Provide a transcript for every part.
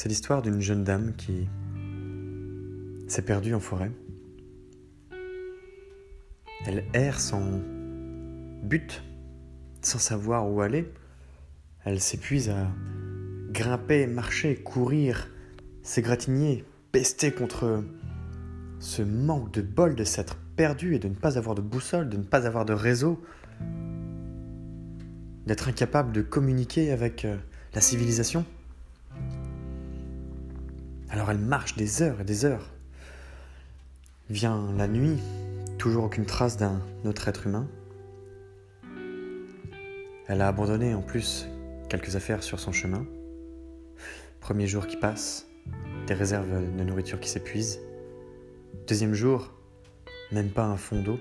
C'est l'histoire d'une jeune dame qui s'est perdue en forêt. Elle erre sans but, sans savoir où aller. Elle s'épuise à grimper, marcher, courir, s'égratigner, pester contre ce manque de bol de s'être perdue et de ne pas avoir de boussole, de ne pas avoir de réseau, d'être incapable de communiquer avec euh, la civilisation. Alors elle marche des heures et des heures. Vient la nuit, toujours aucune trace d'un autre être humain. Elle a abandonné en plus quelques affaires sur son chemin. Premier jour qui passe, des réserves de nourriture qui s'épuisent. Deuxième jour, même pas un fond d'eau.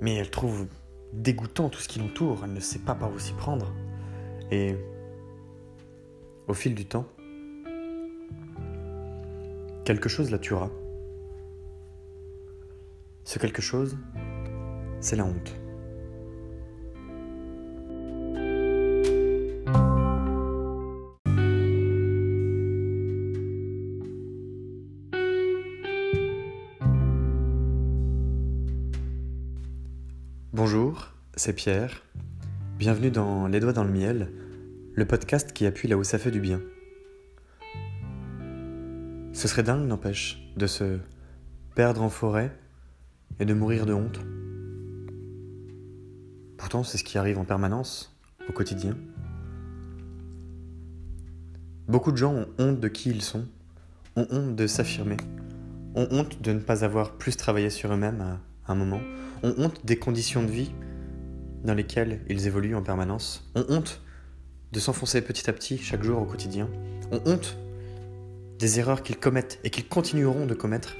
Mais elle trouve dégoûtant tout ce qui l'entoure, elle ne sait pas par où s'y prendre. Et au fil du temps, quelque chose la tuera. Ce quelque chose, c'est la honte. Bonjour, c'est Pierre. Bienvenue dans Les Doigts dans le Miel, le podcast qui appuie là où ça fait du bien. Ce serait dingue, n'empêche, de se perdre en forêt et de mourir de honte. Pourtant, c'est ce qui arrive en permanence, au quotidien. Beaucoup de gens ont honte de qui ils sont, ont honte de s'affirmer, ont honte de ne pas avoir plus travaillé sur eux-mêmes à un moment, ont honte des conditions de vie dans lesquelles ils évoluent en permanence, ont honte de s'enfoncer petit à petit chaque jour au quotidien, ont honte des erreurs qu'ils commettent et qu'ils continueront de commettre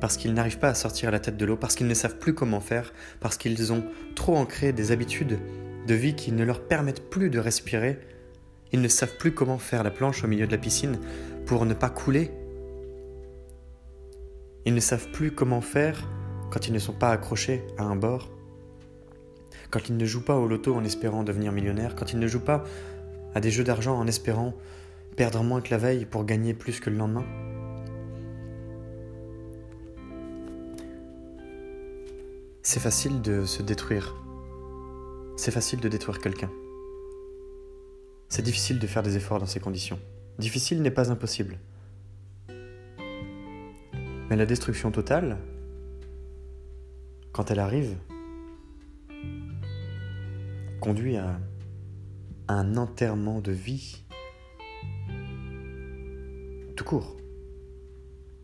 parce qu'ils n'arrivent pas à sortir la tête de l'eau, parce qu'ils ne savent plus comment faire, parce qu'ils ont trop ancré des habitudes de vie qui ne leur permettent plus de respirer, ils ne savent plus comment faire la planche au milieu de la piscine pour ne pas couler, ils ne savent plus comment faire quand ils ne sont pas accrochés à un bord, quand ils ne jouent pas au loto en espérant devenir millionnaire, quand ils ne jouent pas à des jeux d'argent en espérant perdre moins que la veille pour gagner plus que le lendemain. C'est facile de se détruire. C'est facile de détruire quelqu'un. C'est difficile de faire des efforts dans ces conditions. Difficile n'est pas impossible. Mais la destruction totale, quand elle arrive, conduit à un enterrement de vie tout court.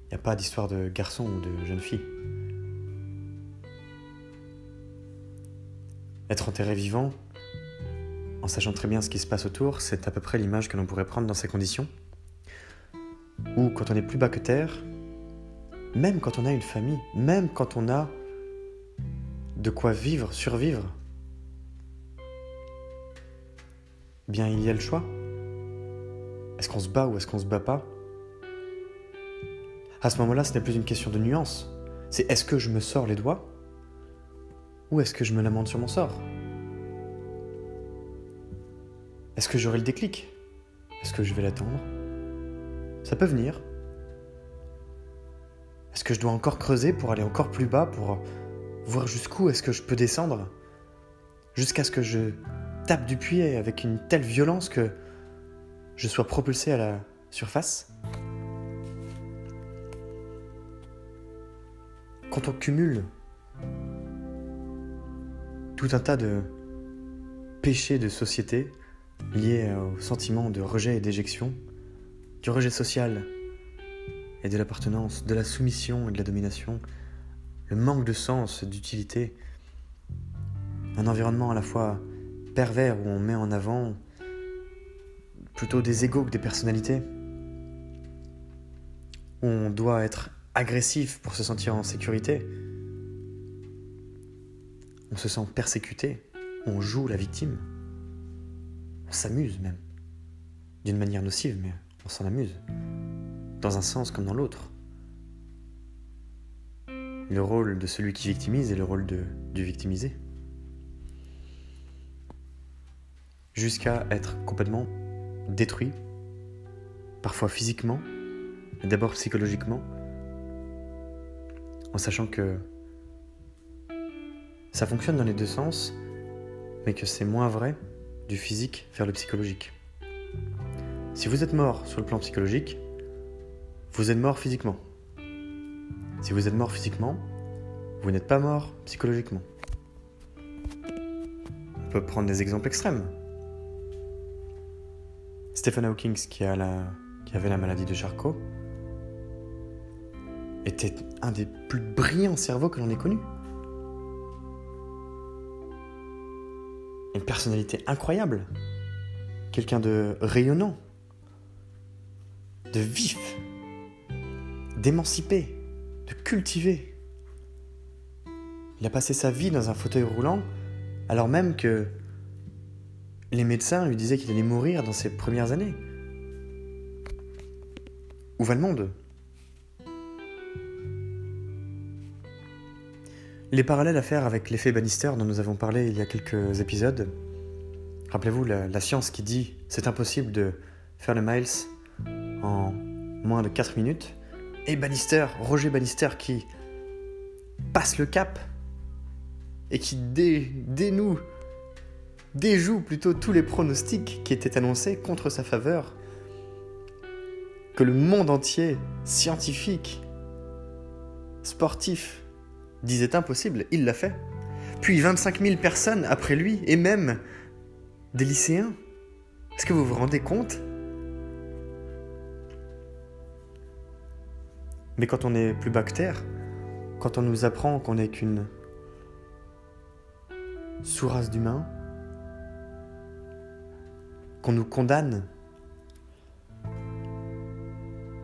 Il n'y a pas d'histoire de garçon ou de jeune fille. Être enterré vivant, en sachant très bien ce qui se passe autour, c'est à peu près l'image que l'on pourrait prendre dans ces conditions. Ou quand on est plus bas que terre, même quand on a une famille, même quand on a de quoi vivre, survivre, bien il y a le choix. Est-ce qu'on se bat ou est-ce qu'on se bat pas? À ce moment-là, ce n'est plus une question de nuance. C'est est-ce que je me sors les doigts ou est-ce que je me lamente sur mon sort? Est-ce que j'aurai le déclic? Est-ce que je vais l'attendre? Ça peut venir. Est-ce que je dois encore creuser pour aller encore plus bas, pour voir jusqu'où est-ce que je peux descendre? Jusqu'à ce que je du puits avec une telle violence que je sois propulsé à la surface. Quand on cumule tout un tas de péchés de société liés au sentiment de rejet et d'éjection, du rejet social et de l'appartenance, de la soumission et de la domination, le manque de sens, d'utilité, un environnement à la fois pervers où on met en avant plutôt des égaux que des personnalités, où on doit être agressif pour se sentir en sécurité, on se sent persécuté, on joue la victime, on s'amuse même, d'une manière nocive, mais on s'en amuse, dans un sens comme dans l'autre. Le rôle de celui qui victimise et le rôle de, du victimisé. Jusqu'à être complètement détruit, parfois physiquement, mais d'abord psychologiquement, en sachant que ça fonctionne dans les deux sens, mais que c'est moins vrai du physique vers le psychologique. Si vous êtes mort sur le plan psychologique, vous êtes mort physiquement. Si vous êtes mort physiquement, vous n'êtes pas mort psychologiquement. On peut prendre des exemples extrêmes. Stephen Hawking, qui, avait la maladie de Charcot, était un des plus brillants cerveaux que l'on ait connus. Une personnalité incroyable. Quelqu'un de rayonnant, de vif, d'émancipé, de cultivé. Il a passé sa vie dans un fauteuil roulant alors même que les médecins lui disaient qu'il allait mourir dans ses premières années. Où va le monde? Les parallèles à faire avec l'effet Bannister dont nous avons parlé il y a quelques épisodes. Rappelez-vous la, science qui dit c'est impossible de faire le miles en moins de 4 minutes. Et Bannister, Roger Bannister qui passe le cap et qui dénoue, déjoue plutôt tous les pronostics qui étaient annoncés contre sa faveur. Que le monde entier, scientifique, sportif, disait impossible, il l'a fait. Puis 25 000 personnes après lui, et même des lycéens. Est-ce que vous vous rendez compte? Mais quand on est plus bactère, quand on nous apprend qu'on n'est qu'une sous-race d'humains, qu'on nous condamne,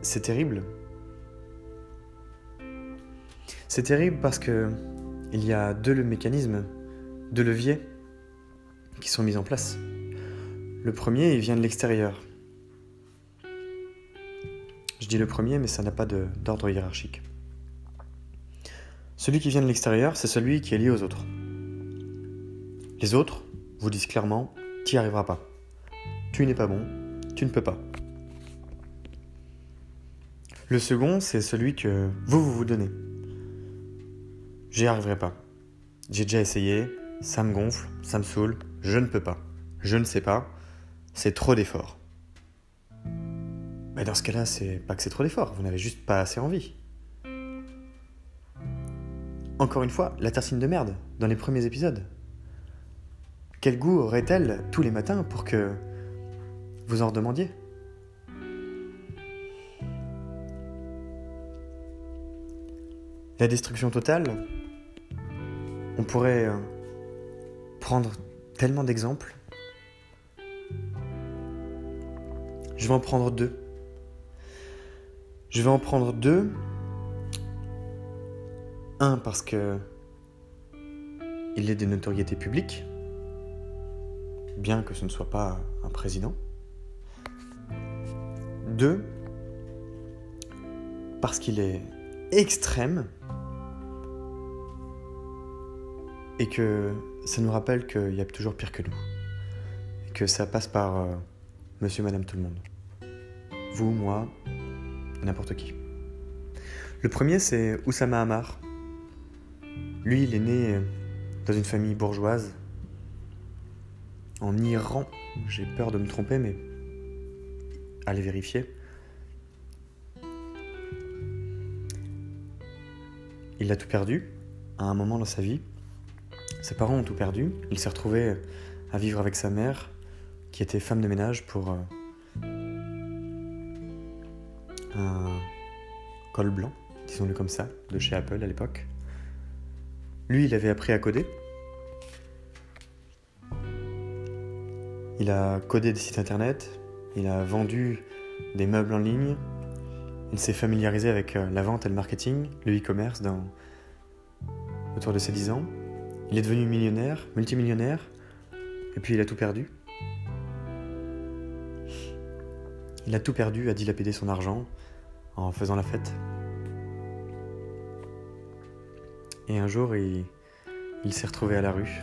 c'est terrible. C'est terrible parce que il y a deux mécanismes, deux leviers qui sont mis en place. Le premier, il vient de l'extérieur. Je dis le premier, mais ça n'a pas d'ordre hiérarchique. Celui qui vient de l'extérieur, c'est celui qui est lié aux autres. Les autres vous disent clairement, tu n'y arriveras pas. Tu n'es pas bon, tu ne peux pas. Le second, c'est celui que vous vous, vous donnez. J'y arriverai pas. J'ai déjà essayé, ça me gonfle, ça me saoule, je ne peux pas. Je ne sais pas, c'est trop d'efforts. Mais dans ce cas-là, c'est pas que c'est trop d'efforts, vous n'avez juste pas assez envie. Encore une fois, la tartine de merde, dans les premiers épisodes. Quel goût aurait-elle tous les matins pour que vous en redemandiez La destruction totale, on pourrait euh, prendre tellement d'exemples. Je vais en prendre deux. Je vais en prendre deux. Un parce que il est de notoriété publique, bien que ce ne soit pas un président. Deux, parce qu'il est extrême et que ça nous rappelle qu'il y a toujours pire que nous. Et que ça passe par euh, monsieur, madame, tout le monde. Vous, moi, n'importe qui. Le premier, c'est Oussama Hamar. Lui, il est né dans une famille bourgeoise en Iran. J'ai peur de me tromper, mais allez vérifier. Il a tout perdu à un moment dans sa vie. Ses parents ont tout perdu. Il s'est retrouvé à vivre avec sa mère, qui était femme de ménage pour euh, un col blanc, disons-le comme ça, de chez Apple à l'époque. Lui, il avait appris à coder. Il a codé des sites internet, il a vendu des meubles en ligne, il s'est familiarisé avec euh, la vente et le marketing, le e-commerce dans... autour de ses 10 ans. Il est devenu millionnaire, multimillionnaire, et puis il a tout perdu. Il a tout perdu, a dilapidé son argent en faisant la fête. Et un jour, il s'est retrouvé à la rue.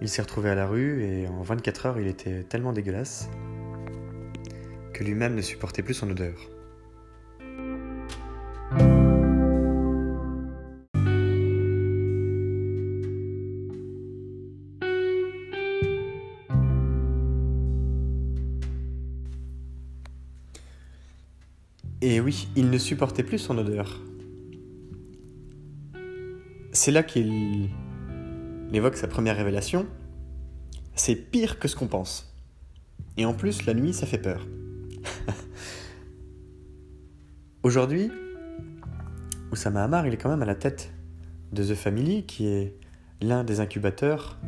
Il s'est retrouvé à la rue et en 24 heures, il était tellement dégueulasse que lui-même ne supportait plus son odeur. Et oui, il ne supportait plus son odeur. C'est là qu'il évoque sa première révélation. C'est pire que ce qu'on pense. Et en plus, la nuit, ça fait peur. Aujourd'hui, Oussama Hamar, il est quand même à la tête de The Family, qui est l'un des incubateurs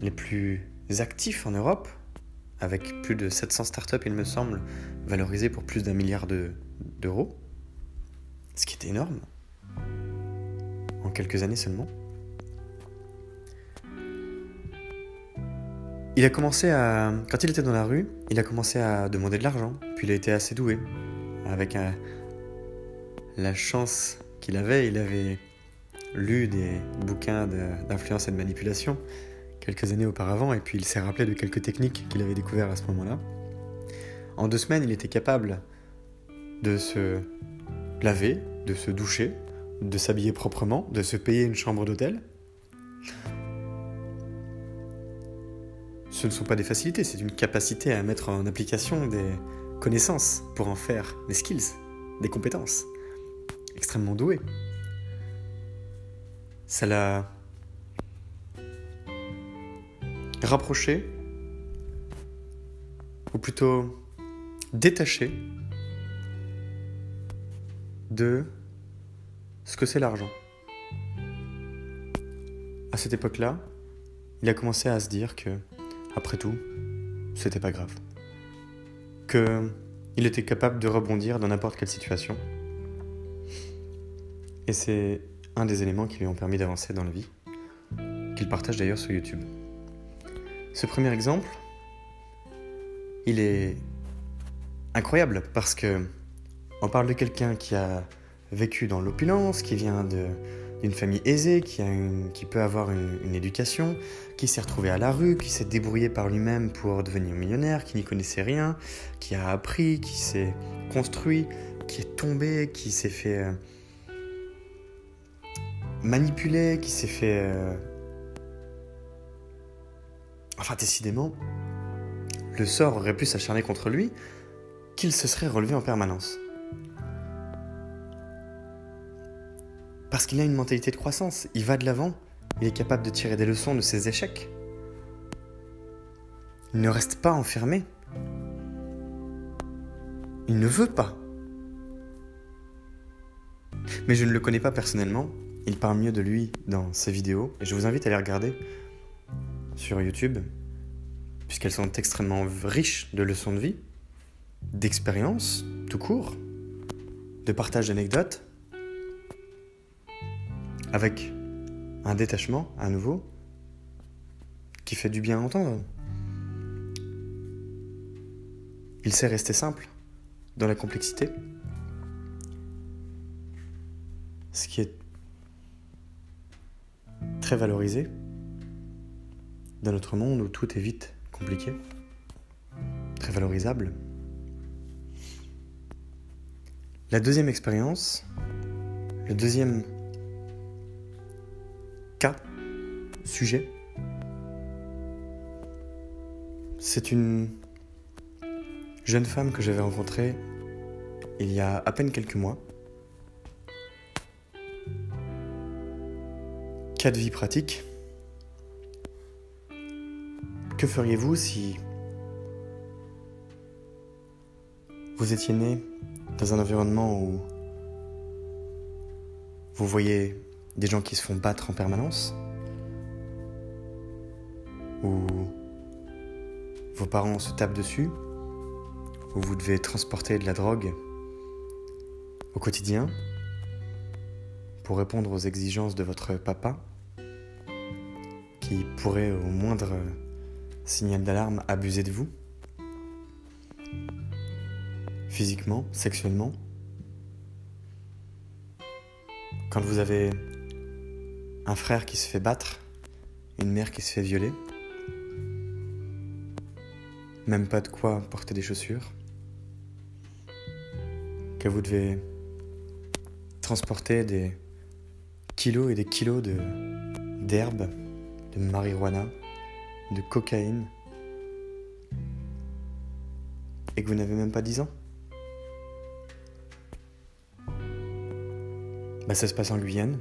les plus actifs en Europe, avec plus de 700 startups, il me semble, valorisées pour plus d'un milliard d'euros, ce qui est énorme, en quelques années seulement. Il a commencé à. Quand il était dans la rue, il a commencé à demander de l'argent. Puis il a été assez doué. Avec la chance qu'il avait, il avait lu des bouquins d'influence et de manipulation quelques années auparavant, et puis il s'est rappelé de quelques techniques qu'il avait découvertes à ce moment-là. En deux semaines, il était capable de se laver, de se doucher, de s'habiller proprement, de se payer une chambre d'hôtel. Ce ne sont pas des facilités, c'est une capacité à mettre en application des connaissances pour en faire des skills, des compétences. Extrêmement doué. Ça l'a rapproché, ou plutôt détaché de ce que c'est l'argent. À cette époque-là, il a commencé à se dire que, après tout, c'était pas grave. Que il était capable de rebondir dans n'importe quelle situation. Et c'est un des éléments qui lui ont permis d'avancer dans la vie, qu'il partage d'ailleurs sur YouTube. Ce premier exemple, il est incroyable parce que on parle de quelqu'un qui a vécu dans l'opulence, qui vient d'une famille aisée, qui, peut avoir une, éducation, qui s'est retrouvé à la rue, qui s'est débrouillé par lui-même pour devenir millionnaire, qui n'y connaissait rien, qui a appris, qui s'est construit, qui est tombé, qui s'est fait euh, manipuler, qui s'est fait euh, Enfin, décidément, le sort aurait pu s'acharner contre lui, qu'il se serait relevé en permanence. Parce qu'il a une mentalité de croissance, il va de l'avant, il est capable de tirer des leçons de ses échecs. Il ne reste pas enfermé. Il ne veut pas. Mais je ne le connais pas personnellement, il parle mieux de lui dans ses vidéos, et je vous invite à les regarder sur YouTube, puisqu'elles sont extrêmement riches de leçons de vie, d'expériences, tout court, de partage d'anecdotes, avec un détachement à nouveau qui fait du bien à entendre. Il sait rester simple dans la complexité, ce qui est très valorisé dans notre monde où tout est vite compliqué, très valorisable. La deuxième expérience, le deuxième sujet, c'est une jeune femme que j'avais rencontrée il y a à peine quelques mois. Cas de vie pratique. Que feriez-vous si vous étiez né dans un environnement où vous voyez des gens qui se font battre en permanence? Où vos parents se tapent dessus Où vous devez transporter de la drogue au quotidien pour répondre aux exigences de votre papa qui pourrait au moindre Signal d'alarme, abuser de vous Physiquement, sexuellement. Quand vous avez un frère qui se fait battre une mère qui se fait violer, même pas de quoi porter des chaussures, que vous devez transporter des kilos et des kilos de d'herbe, de marijuana, de cocaïne, et que vous n'avez même pas 10 ans Bah ça se passe en Guyane,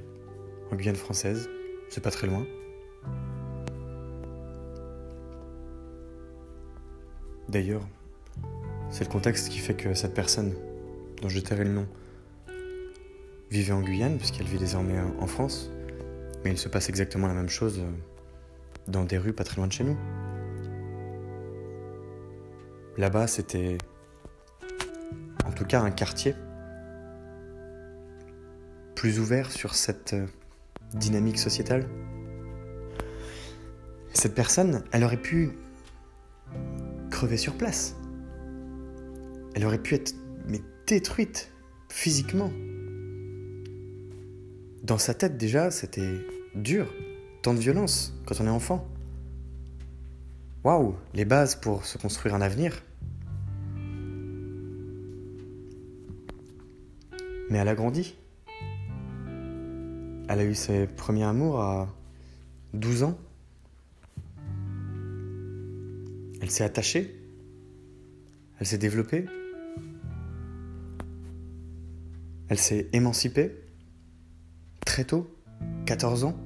en Guyane française, c'est pas très loin. D'ailleurs, c'est le contexte qui fait que cette personne, dont je tairai le nom, vivait en Guyane, puisqu'elle vit désormais en France, mais il se passe exactement la même chose dans des rues pas très loin de chez nous. Là-bas, c'était en tout cas un quartier plus ouvert sur cette euh, dynamique sociétale. Cette personne, elle aurait pu sur place. Elle aurait pu être mais détruite physiquement. Dans sa tête déjà, c'était dur. Tant de violence quand on est enfant. Waouh, les bases pour se construire un avenir. Mais elle a grandi. Elle a eu ses premiers amours à 12 ans. Elle s'est attachée? Elle s'est développée? Elle s'est émancipée? Très tôt, 14 ans?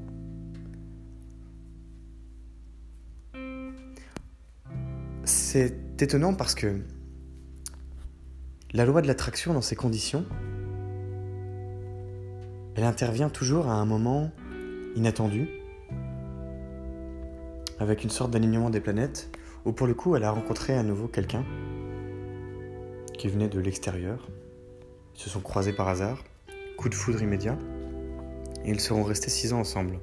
C'est étonnant parce que la loi de l'attraction dans ces conditions, elle intervient toujours à un moment inattendu, avec une sorte d'alignement des planètes, où pour le coup elle a rencontré à nouveau quelqu'un qui venait de l'extérieur. Ils se sont croisés par hasard, coup de foudre immédiat, et ils seront restés six ans ensemble.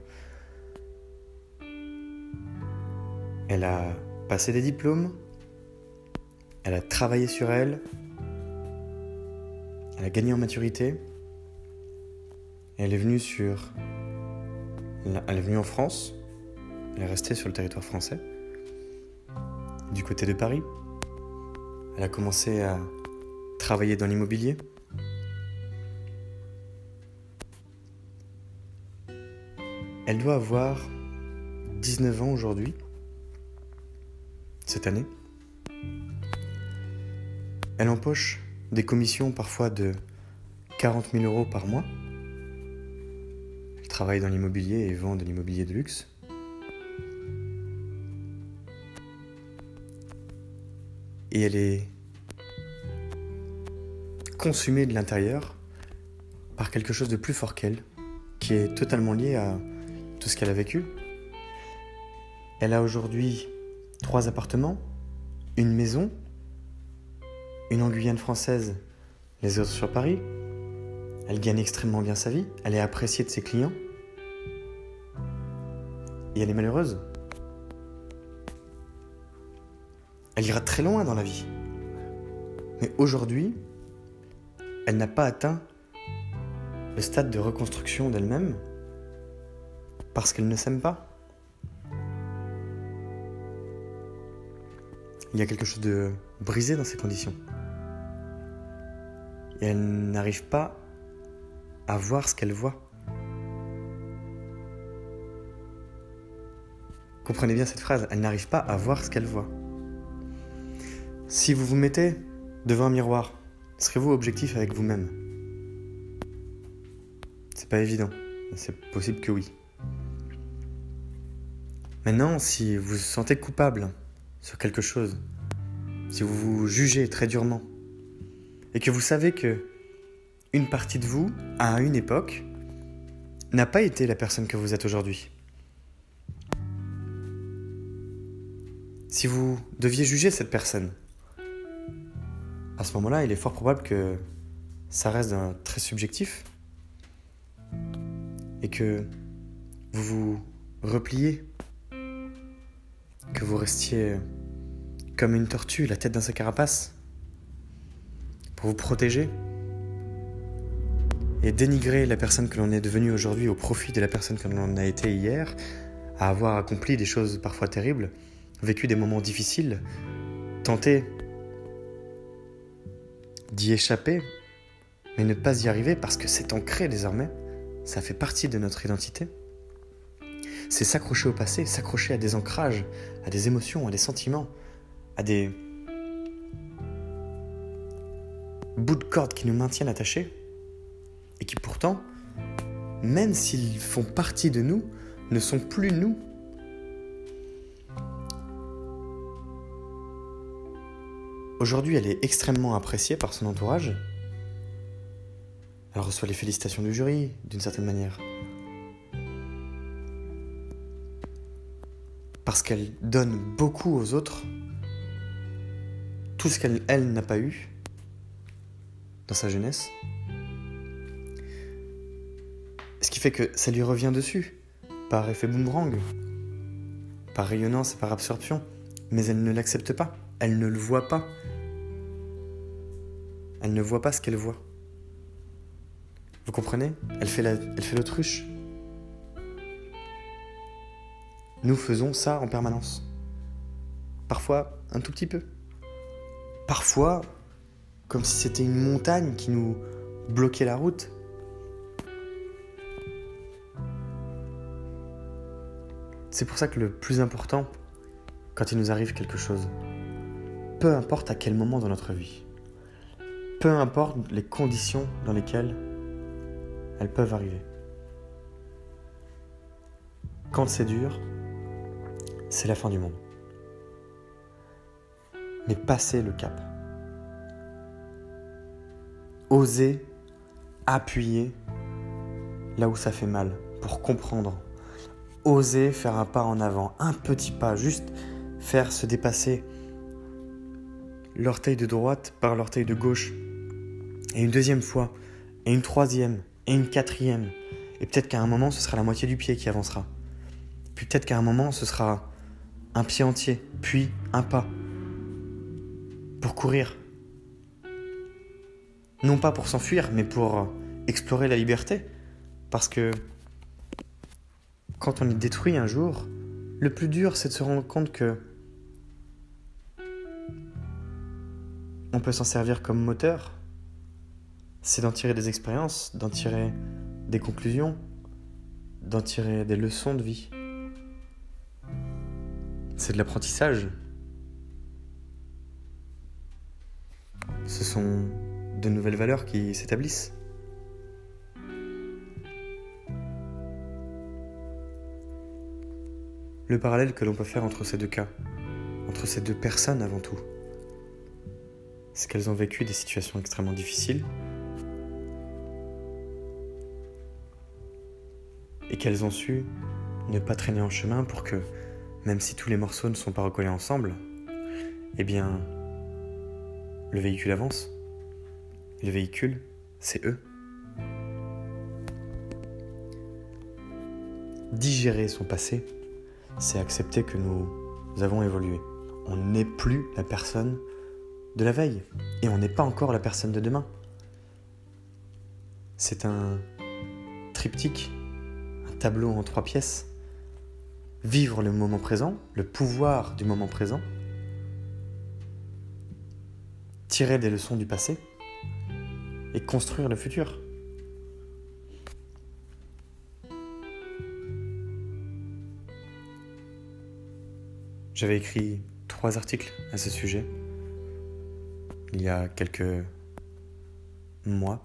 Elle a passé des diplômes, elle a travaillé sur elle, elle a gagné en maturité, elle est venue sur. Elle est venue en France. Elle est restée sur le territoire français. Du côté de Paris. Elle a commencé à travailler dans l'immobilier. Elle doit avoir 19 ans aujourd'hui, cette année. Elle empoche des commissions parfois de 40 000 euros par mois travaille dans l'immobilier et vend de l'immobilier de luxe. Et elle est consumée de l'intérieur par quelque chose de plus fort qu'elle, qui est totalement lié à tout ce qu'elle a vécu. Elle a aujourd'hui trois appartements, une maison, une en Guyane française, les autres sur Paris. Elle gagne extrêmement bien sa vie, elle est appréciée de ses clients et elle est malheureuse. Elle ira très loin dans la vie. Mais aujourd'hui, elle n'a pas atteint le stade de reconstruction d'elle-même parce qu'elle ne s'aime pas. Il y a quelque chose de brisé dans ces conditions. Et elle n'arrive pas à voir ce qu'elle voit. Comprenez bien cette phrase, elle n'arrive pas à voir ce qu'elle voit. Si vous vous mettez devant un miroir, serez-vous objectif avec vous-même? C'est pas évident, c'est possible que oui. Maintenant, si vous vous sentez coupable sur quelque chose, si vous vous jugez très durement, et que vous savez que une partie de vous, à une époque, n'a pas été la personne que vous êtes aujourd'hui, Si vous deviez juger cette personne, à ce moment-là, il est fort probable que ça reste très subjectif et que vous vous repliez, que vous restiez comme une tortue, la tête dans sa carapace, pour vous protéger et dénigrer la personne que l'on est devenue aujourd'hui au profit de la personne que l'on a été hier, à avoir accompli des choses parfois terribles, vécu des moments difficiles, tenté d'y échapper, mais ne pas y arriver parce que c'est ancré désormais, ça fait partie de notre identité. C'est s'accrocher au passé, s'accrocher à des ancrages, à des émotions, à des sentiments, à des bouts de corde qui nous maintiennent attachés et qui pourtant, même s'ils font partie de nous, ne sont plus nous. Aujourd'hui, elle est extrêmement appréciée par son entourage. Elle reçoit les félicitations du jury, d'une certaine manière. Parce qu'elle donne beaucoup aux autres, tout ce qu'elle elle, n'a pas eu dans sa jeunesse. Ce qui fait que ça lui revient dessus, par effet boomerang, par rayonnance et par absorption. Mais elle ne l'accepte pas, elle ne le voit pas. Elle ne voit pas ce qu'elle voit. Vous comprenez? Elle fait l'autruche. Nous faisons ça en permanence. Parfois un tout petit peu. Parfois comme si c'était une montagne qui nous bloquait la route. C'est pour ça que le plus important, quand il nous arrive quelque chose, peu importe à quel moment dans notre vie, peu importe les conditions dans lesquelles elles peuvent arriver. Quand c'est dur, c'est la fin du monde. Mais passer le cap. Oser appuyer là où ça fait mal pour comprendre. Oser faire un pas en avant, un petit pas, juste faire se dépasser l'orteil de droite par l'orteil de gauche. Et une deuxième fois, et une troisième, et une quatrième. Et peut-être qu'à un moment, ce sera la moitié du pied qui avancera. Puis peut-être qu'à un moment, ce sera un pied entier, puis un pas. Pour courir. Non pas pour s'enfuir, mais pour explorer la liberté. Parce que quand on est détruit un jour, le plus dur, c'est de se rendre compte que on peut s'en servir comme moteur c'est d'en tirer des expériences, d'en tirer des conclusions, d'en tirer des leçons de vie. C'est de l'apprentissage. Ce sont de nouvelles valeurs qui s'établissent. Le parallèle que l'on peut faire entre ces deux cas, entre ces deux personnes avant tout, c'est qu'elles ont vécu des situations extrêmement difficiles, et qu'elles ont su ne pas traîner en chemin pour que, même si tous les morceaux ne sont pas recollés ensemble, eh bien, le véhicule avance. Le véhicule, c'est eux. Digérer son passé, c'est accepter que nous avons évolué. On n'est plus la personne de la veille et on n'est pas encore la personne de demain. C'est un triptyque tableau en trois pièces. Vivre le moment présent, le pouvoir du moment présent. Tirer des leçons du passé et construire le futur. J'avais écrit trois articles à ce sujet il y a quelques mois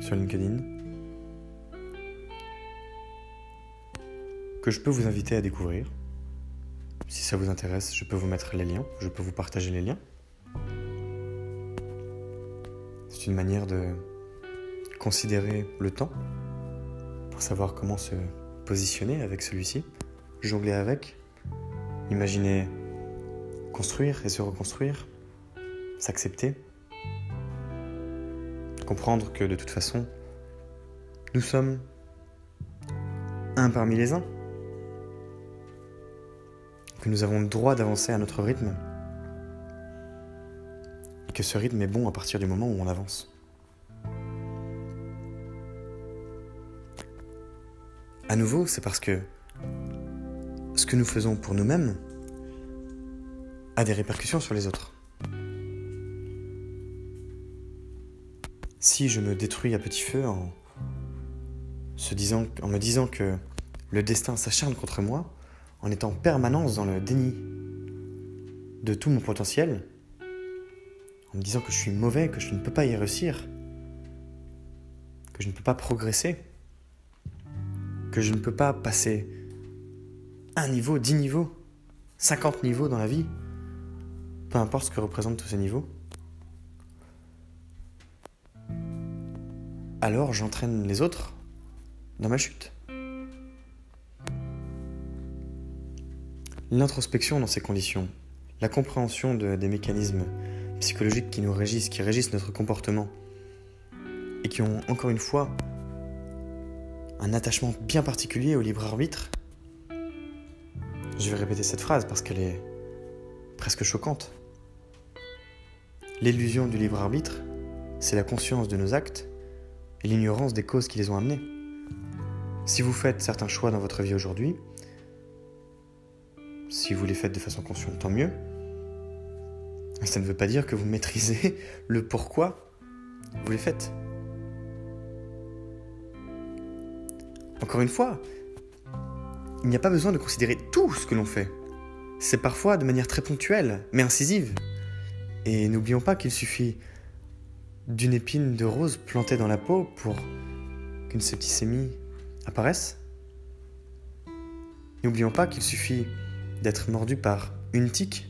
sur LinkedIn. que je peux vous inviter à découvrir. Si ça vous intéresse, je peux vous mettre les liens, je peux vous partager les liens. C'est une manière de considérer le temps pour savoir comment se positionner avec celui-ci, jongler avec, imaginer construire et se reconstruire, s'accepter, comprendre que de toute façon, nous sommes un parmi les uns que nous avons le droit d'avancer à notre rythme et que ce rythme est bon à partir du moment où on avance. À nouveau, c'est parce que que nous faisons pour nous-mêmes a des répercussions sur les autres. Si je me détruis à petit feu en, me disant que le destin s'acharne contre moi, en étant en permanence dans le déni de tout mon potentiel, en me disant que je suis mauvais, que je ne peux pas y réussir, que je ne peux pas progresser, que je ne peux pas passer un niveau, dix niveaux, cinquante niveaux dans la vie, peu importe ce que représentent tous ces niveaux, alors j'entraîne les autres dans ma chute. L'introspection dans ces conditions, la compréhension des mécanismes psychologiques qui nous régissent, qui régissent notre comportement, et qui ont encore une fois un attachement bien particulier au libre arbitre. Je vais répéter cette phrase parce qu'elle est presque choquante. L'illusion du libre arbitre, c'est la conscience de nos actes et l'ignorance des causes qui les ont amenés. Si vous faites certains choix dans votre vie aujourd'hui, si vous les faites de façon consciente, tant mieux. Ça ne veut pas dire que vous maîtrisez le pourquoi vous les faites. Encore une fois, il n'y a pas besoin de considérer tout ce que l'on fait. C'est parfois de manière très ponctuelle, mais incisive. Et n'oublions pas qu'il suffit d'une épine de rose plantée dans la peau pour qu'une septicémie apparaisse. N'oublions pas qu'il suffit d'être mordu par une tique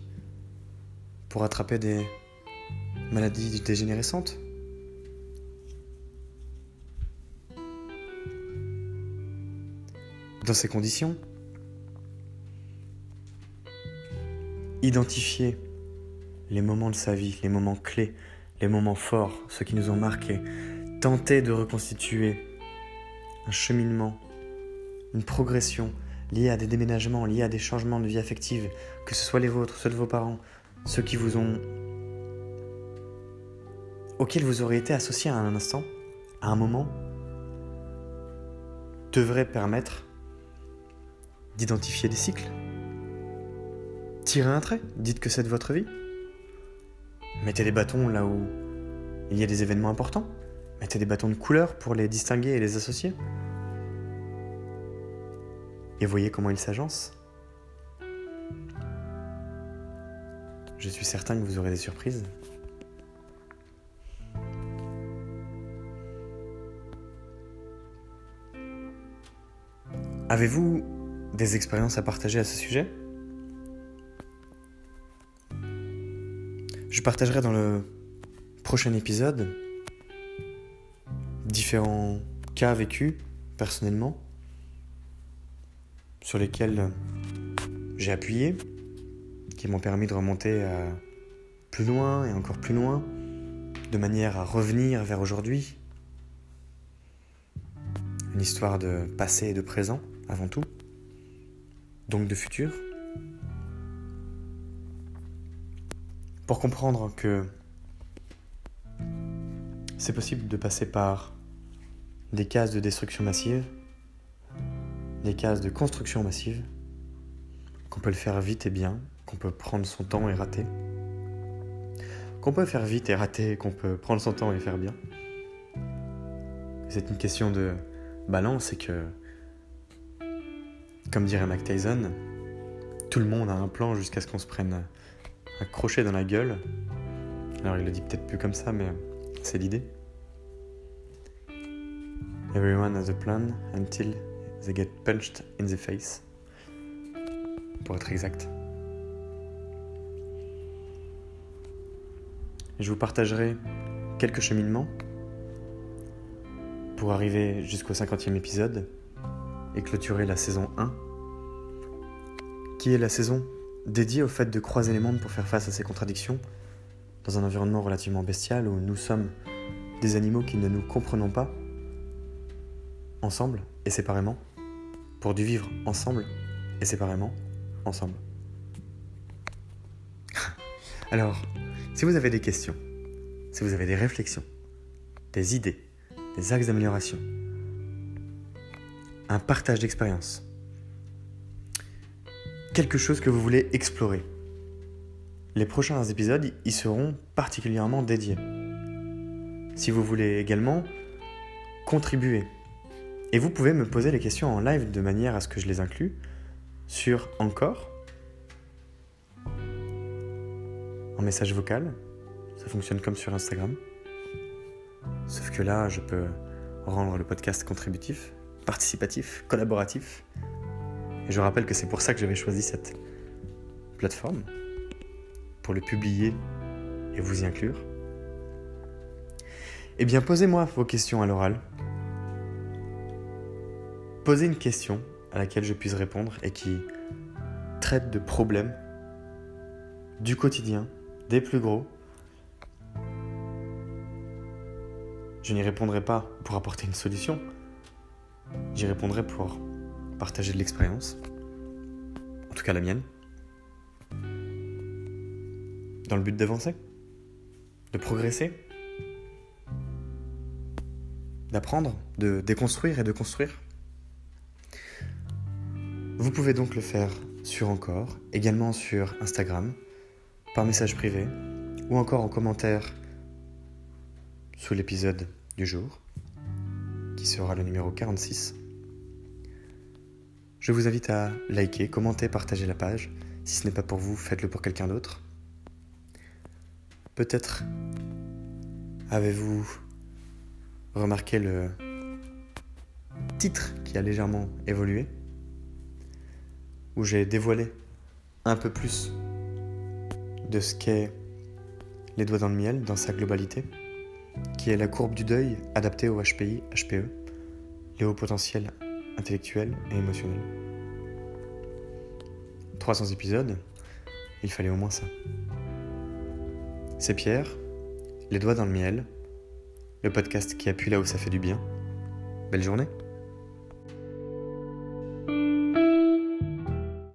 pour attraper des maladies dégénérescentes. Dans ces conditions, identifier les moments de sa vie, les moments clés, les moments forts, ceux qui nous ont marqués, tenter de reconstituer un cheminement, une progression liée à des déménagements, liée à des changements de vie affective, que ce soit les vôtres, ceux de vos parents, ceux qui vous ont auxquels vous aurez été associé à un instant, à un moment, devrait permettre d'identifier des cycles. Tirez un trait, dites que c'est de votre vie. Mettez des bâtons là où il y a des événements importants. Mettez des bâtons de couleur pour les distinguer et les associer. Et voyez comment ils s'agencent. Je suis certain que vous aurez des surprises. Avez-vous des expériences à partager à ce sujet? Je partagerai dans le prochain épisode différents cas vécus personnellement sur lesquels j'ai appuyé, qui m'ont permis de remonter plus loin et encore plus loin, de manière à revenir vers aujourd'hui. Une histoire de passé et de présent avant tout donc de futur, pour comprendre que c'est possible de passer par des cases de destruction massive, des cases de construction massive, qu'on peut le faire vite et bien, qu'on peut prendre son temps et rater, qu'on peut faire vite et rater, qu'on peut prendre son temps et faire bien. C'est une question de balance et que comme dirait Mac Tyson, tout le monde a un plan jusqu'à ce qu'on se prenne un crochet dans la gueule. Alors il le dit peut-être plus comme ça, mais c'est l'idée. Everyone has a plan until they get punched in the face. Pour être exact. Je vous partagerai quelques cheminements pour arriver jusqu'au 50e épisode et clôturer la saison 1, qui est la saison? Dédiée au fait de croiser les mondes pour faire face à ces contradictions, dans un environnement relativement bestial où nous sommes des animaux qui ne nous comprenons pas, ensemble et séparément, pour du vivre ensemble et séparément, ensemble. Alors, si vous avez des questions, si vous avez des réflexions, des idées, des axes d'amélioration, un partage d'expérience. Quelque chose que vous voulez explorer. Les prochains épisodes y seront particulièrement dédiés. Si vous voulez également contribuer, et vous pouvez me poser les questions en live de manière à ce que je les inclue sur Encore, en message vocal, ça fonctionne comme sur Instagram. Sauf que là, je peux rendre le podcast contributif, participatif, collaboratif. Et je rappelle que c'est pour ça que j'avais choisi cette plateforme, pour le publier et vous y inclure. Eh bien, posez-moi vos questions à l'oral. Posez une question à laquelle je puisse répondre et qui traite de problèmes du quotidien, des plus gros, Je n'y répondrai pas pour apporter une solution. J'y répondrai pour partager de l'expérience. En tout cas la mienne. Dans le but d'avancer. De progresser. D'apprendre, de déconstruire et de construire. Vous pouvez donc le faire sur Encore, également sur Instagram, par message privé, ou encore en commentaire sous l'épisode du jour, qui sera le numéro 46. Je vous invite à liker, commenter, partager la page. Si ce n'est pas pour vous, faites-le pour quelqu'un d'autre. Peut-être avez-vous remarqué le titre qui a légèrement évolué, où j'ai dévoilé un peu plus de ce qu'est les doigts dans le miel dans sa globalité qui est la courbe du deuil adaptée au HPI, HPE, les hauts potentiels intellectuels et émotionnels. 300 épisodes, il fallait au moins ça. C'est Pierre, les doigts dans le miel, le podcast qui appuie là où ça fait du bien. Belle journée